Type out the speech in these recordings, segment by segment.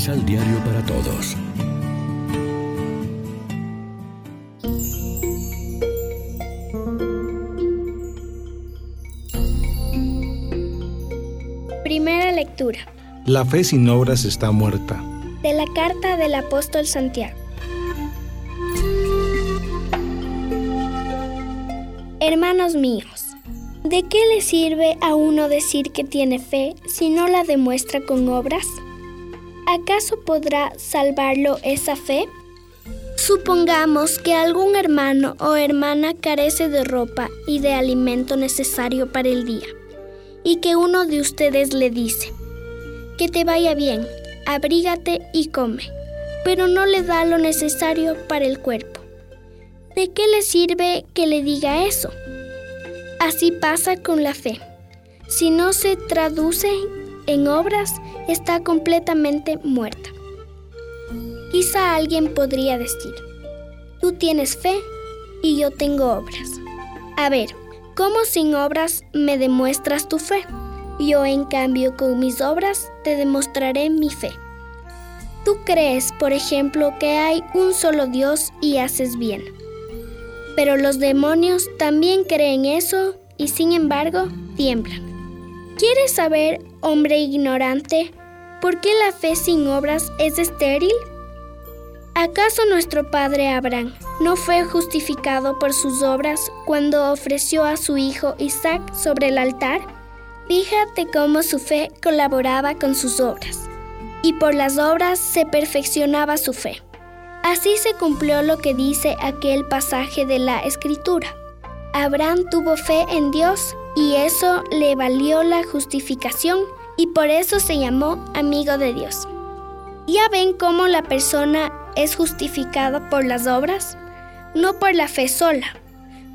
Misal Diario para Todos. Primera lectura. La fe sin obras está muerta. De la carta del apóstol Santiago. Hermanos míos, ¿de qué le sirve a uno decir que tiene fe si no la demuestra con obras? ¿Acaso podrá salvarlo esa fe? Supongamos que algún hermano o hermana carece de ropa y de alimento necesario para el día, y que uno de ustedes le dice, que te vaya bien, abrígate y come, pero no le da lo necesario para el cuerpo. ¿De qué le sirve que le diga eso? Así pasa con la fe. Si no se traduce en obras, está completamente muerta. Quizá alguien podría decir, tú tienes fe y yo tengo obras. A ver, ¿cómo sin obras me demuestras tu fe? Yo en cambio con mis obras te demostraré mi fe. Tú crees, por ejemplo, que hay un solo Dios y haces bien. Pero los demonios también creen eso y sin embargo tiemblan. ¿Quieres saber, hombre ignorante, por qué la fe sin obras es estéril? ¿Acaso nuestro padre Abraham no fue justificado por sus obras cuando ofreció a su hijo Isaac sobre el altar? Fíjate cómo su fe colaboraba con sus obras, y por las obras se perfeccionaba su fe. Así se cumplió lo que dice aquel pasaje de la Escritura. Abraham tuvo fe en Dios y eso le valió la justificación y por eso se llamó amigo de Dios. ¿Ya ven cómo la persona es justificada por las obras? No por la fe sola.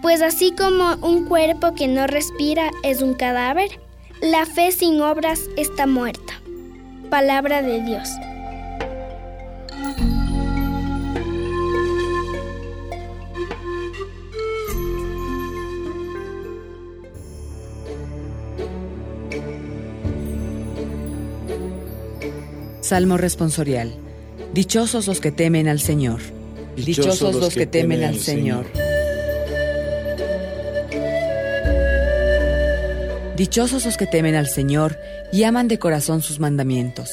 Pues así como un cuerpo que no respira es un cadáver, la fe sin obras está muerta. Palabra de Dios. Salmo responsorial. Dichosos los que temen al Señor. Dichosos los que temen al Señor. Dichosos los que temen al Señor y aman de corazón sus mandamientos.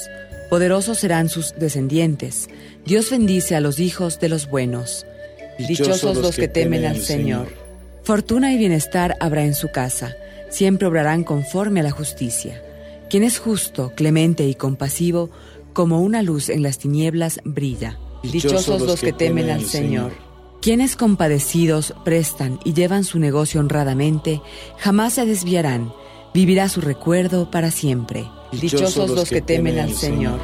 Poderosos serán sus descendientes. Dios bendice a los hijos de los buenos. Dichosos los que temen al Señor. Fortuna y bienestar habrá en su casa. Siempre obrarán conforme a la justicia. Quien es justo, clemente y compasivo, como una luz en las tinieblas brilla. Dichosos los que temen al Señor. Quienes compadecidos prestan y llevan su negocio honradamente, jamás se desviarán, vivirá su recuerdo para siempre. Dichosos los que temen al Señor.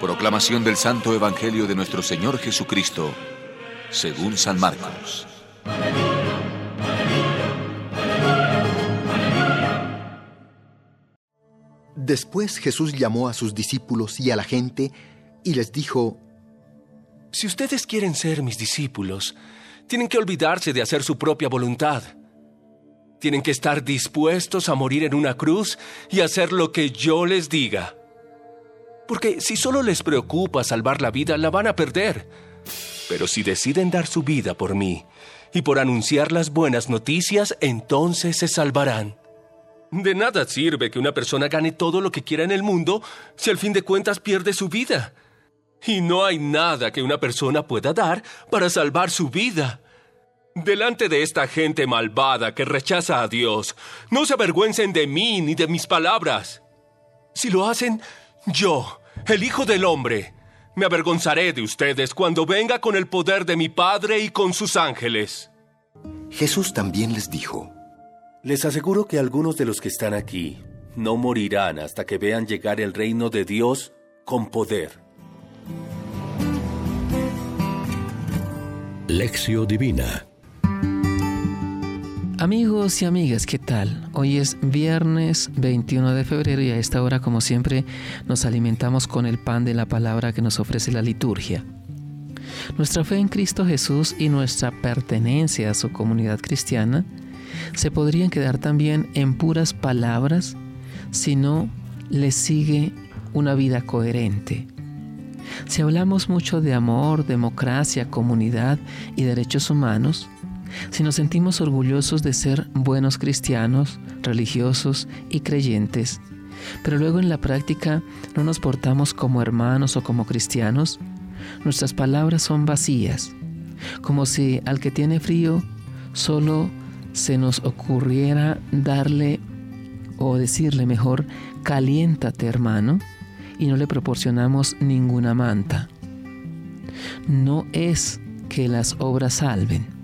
Proclamación del Santo Evangelio de nuestro Señor Jesucristo según San Marcos. Después Jesús llamó a sus discípulos y a la gente y les dijo, Si ustedes quieren ser mis discípulos, tienen que olvidarse de hacer su propia voluntad. Tienen que estar dispuestos a morir en una cruz y hacer lo que yo les diga. Porque si solo les preocupa salvar la vida, la van a perder. Pero si deciden dar su vida por mí y por anunciar las buenas noticias, entonces se salvarán. De nada sirve que una persona gane todo lo que quiera en el mundo si al fin de cuentas pierde su vida. Y no hay nada que una persona pueda dar para salvar su vida. Delante de esta gente malvada que rechaza a Dios, no se avergüencen de mí ni de mis palabras. Si lo hacen, yo, el Hijo del Hombre, me avergonzaré de ustedes cuando venga con el poder de mi Padre y con sus ángeles. Jesús también les dijo, Les aseguro que algunos de los que están aquí no morirán hasta que vean llegar el reino de Dios con poder. Lección Divina Amigos y amigas, ¿qué tal? Hoy es viernes 21 de febrero y a esta hora, como siempre, nos alimentamos con el pan de la palabra que nos ofrece la liturgia. Nuestra fe en Cristo Jesús y nuestra pertenencia a su comunidad cristiana se podrían quedar también en puras palabras si no le sigue una vida coherente. Si hablamos mucho de amor, democracia, comunidad y derechos humanos, si nos sentimos orgullosos de ser buenos cristianos, religiosos y creyentes, pero luego en la práctica no nos portamos como hermanos o como cristianos, nuestras palabras son vacías, como si al que tiene frío solo se nos ocurriera darle o decirle mejor, caliéntate hermano, y no le proporcionamos ninguna manta. No es que las obras salven.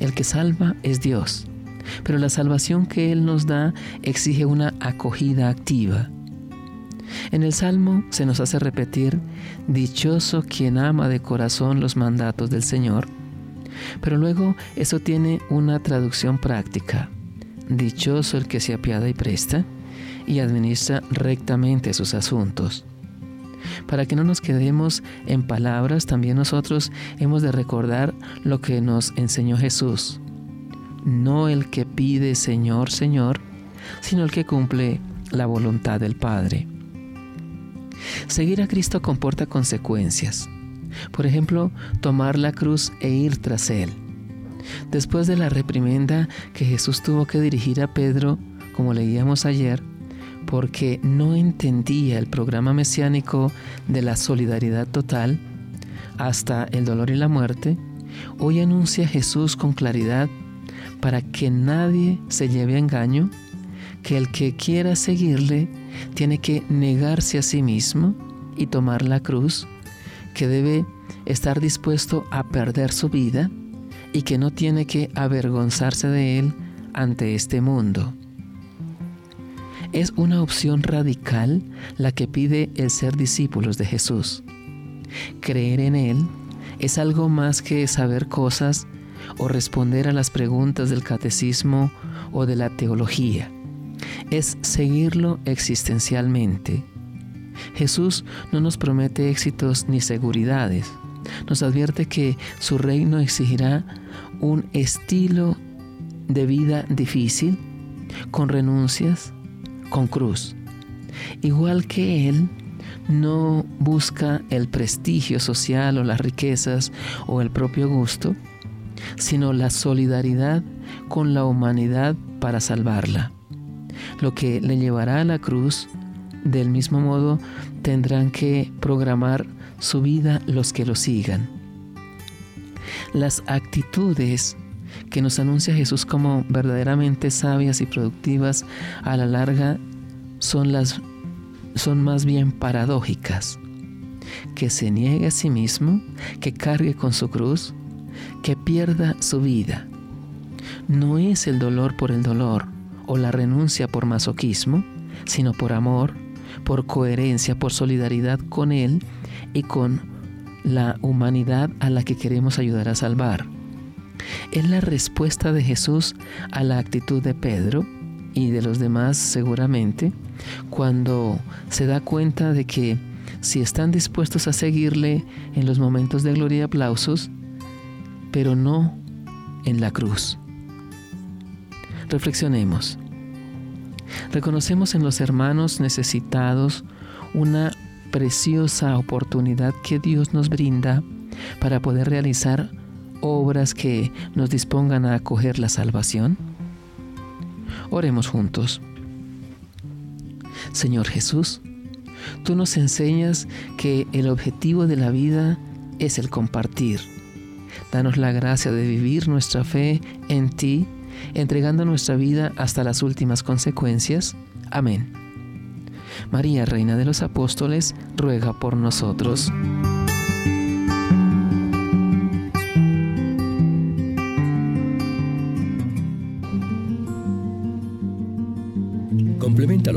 El que salva es Dios, pero la salvación que Él nos da exige una acogida activa. En el Salmo se nos hace repetir, Dichoso quien ama de corazón los mandatos del Señor, pero luego eso tiene una traducción práctica. Dichoso el que se apiada y presta y administra rectamente sus asuntos. Para que no nos quedemos en palabras, también nosotros hemos de recordar lo que nos enseñó Jesús. No el que pide Señor, Señor, sino el que cumple la voluntad del Padre. Seguir a Cristo comporta consecuencias. Por ejemplo, tomar la cruz e ir tras Él. Después de la reprimenda que Jesús tuvo que dirigir a Pedro, como leíamos ayer, porque no entendía el programa mesiánico de la solidaridad total hasta el dolor y la muerte, hoy anuncia Jesús con claridad para que nadie se lleve a engaño, que el que quiera seguirle tiene que negarse a sí mismo y tomar la cruz, que debe estar dispuesto a perder su vida y que no tiene que avergonzarse de él ante este mundo. Es una opción radical la que pide el ser discípulos de Jesús. Creer en Él es algo más que saber cosas o responder a las preguntas del catecismo o de la teología. Es seguirlo existencialmente. Jesús no nos promete éxitos ni seguridades. Nos advierte que su reino exigirá un estilo de vida difícil, con renuncias, con cruz. Igual que Él, no busca el prestigio social o las riquezas o el propio gusto, sino la solidaridad con la humanidad para salvarla. Lo que le llevará a la cruz, del mismo modo, tendrán que programar su vida los que lo sigan. Las actitudes que nos anuncia Jesús como verdaderamente sabias y productivas a la larga son las son más bien paradójicas. Que se niegue a sí mismo, que cargue con su cruz, que pierda su vida. No es el dolor por el dolor o la renuncia por masoquismo, sino por amor, por coherencia, por solidaridad con Él y con la humanidad a la que queremos ayudar a salvar es la respuesta de Jesús a la actitud de Pedro y de los demás seguramente, cuando se da cuenta de que si están dispuestos a seguirle en los momentos de gloria y aplausos, pero no en la cruz. Reflexionemos. Reconocemos en los hermanos necesitados una preciosa oportunidad que Dios nos brinda para poder realizar obras que nos dispongan a acoger la salvación? Oremos juntos. Señor Jesús, tú nos enseñas que el objetivo de la vida es el compartir. Danos la gracia de vivir nuestra fe en ti, entregando nuestra vida hasta las últimas consecuencias. Amén. María, Reina de los Apóstoles, ruega por nosotros.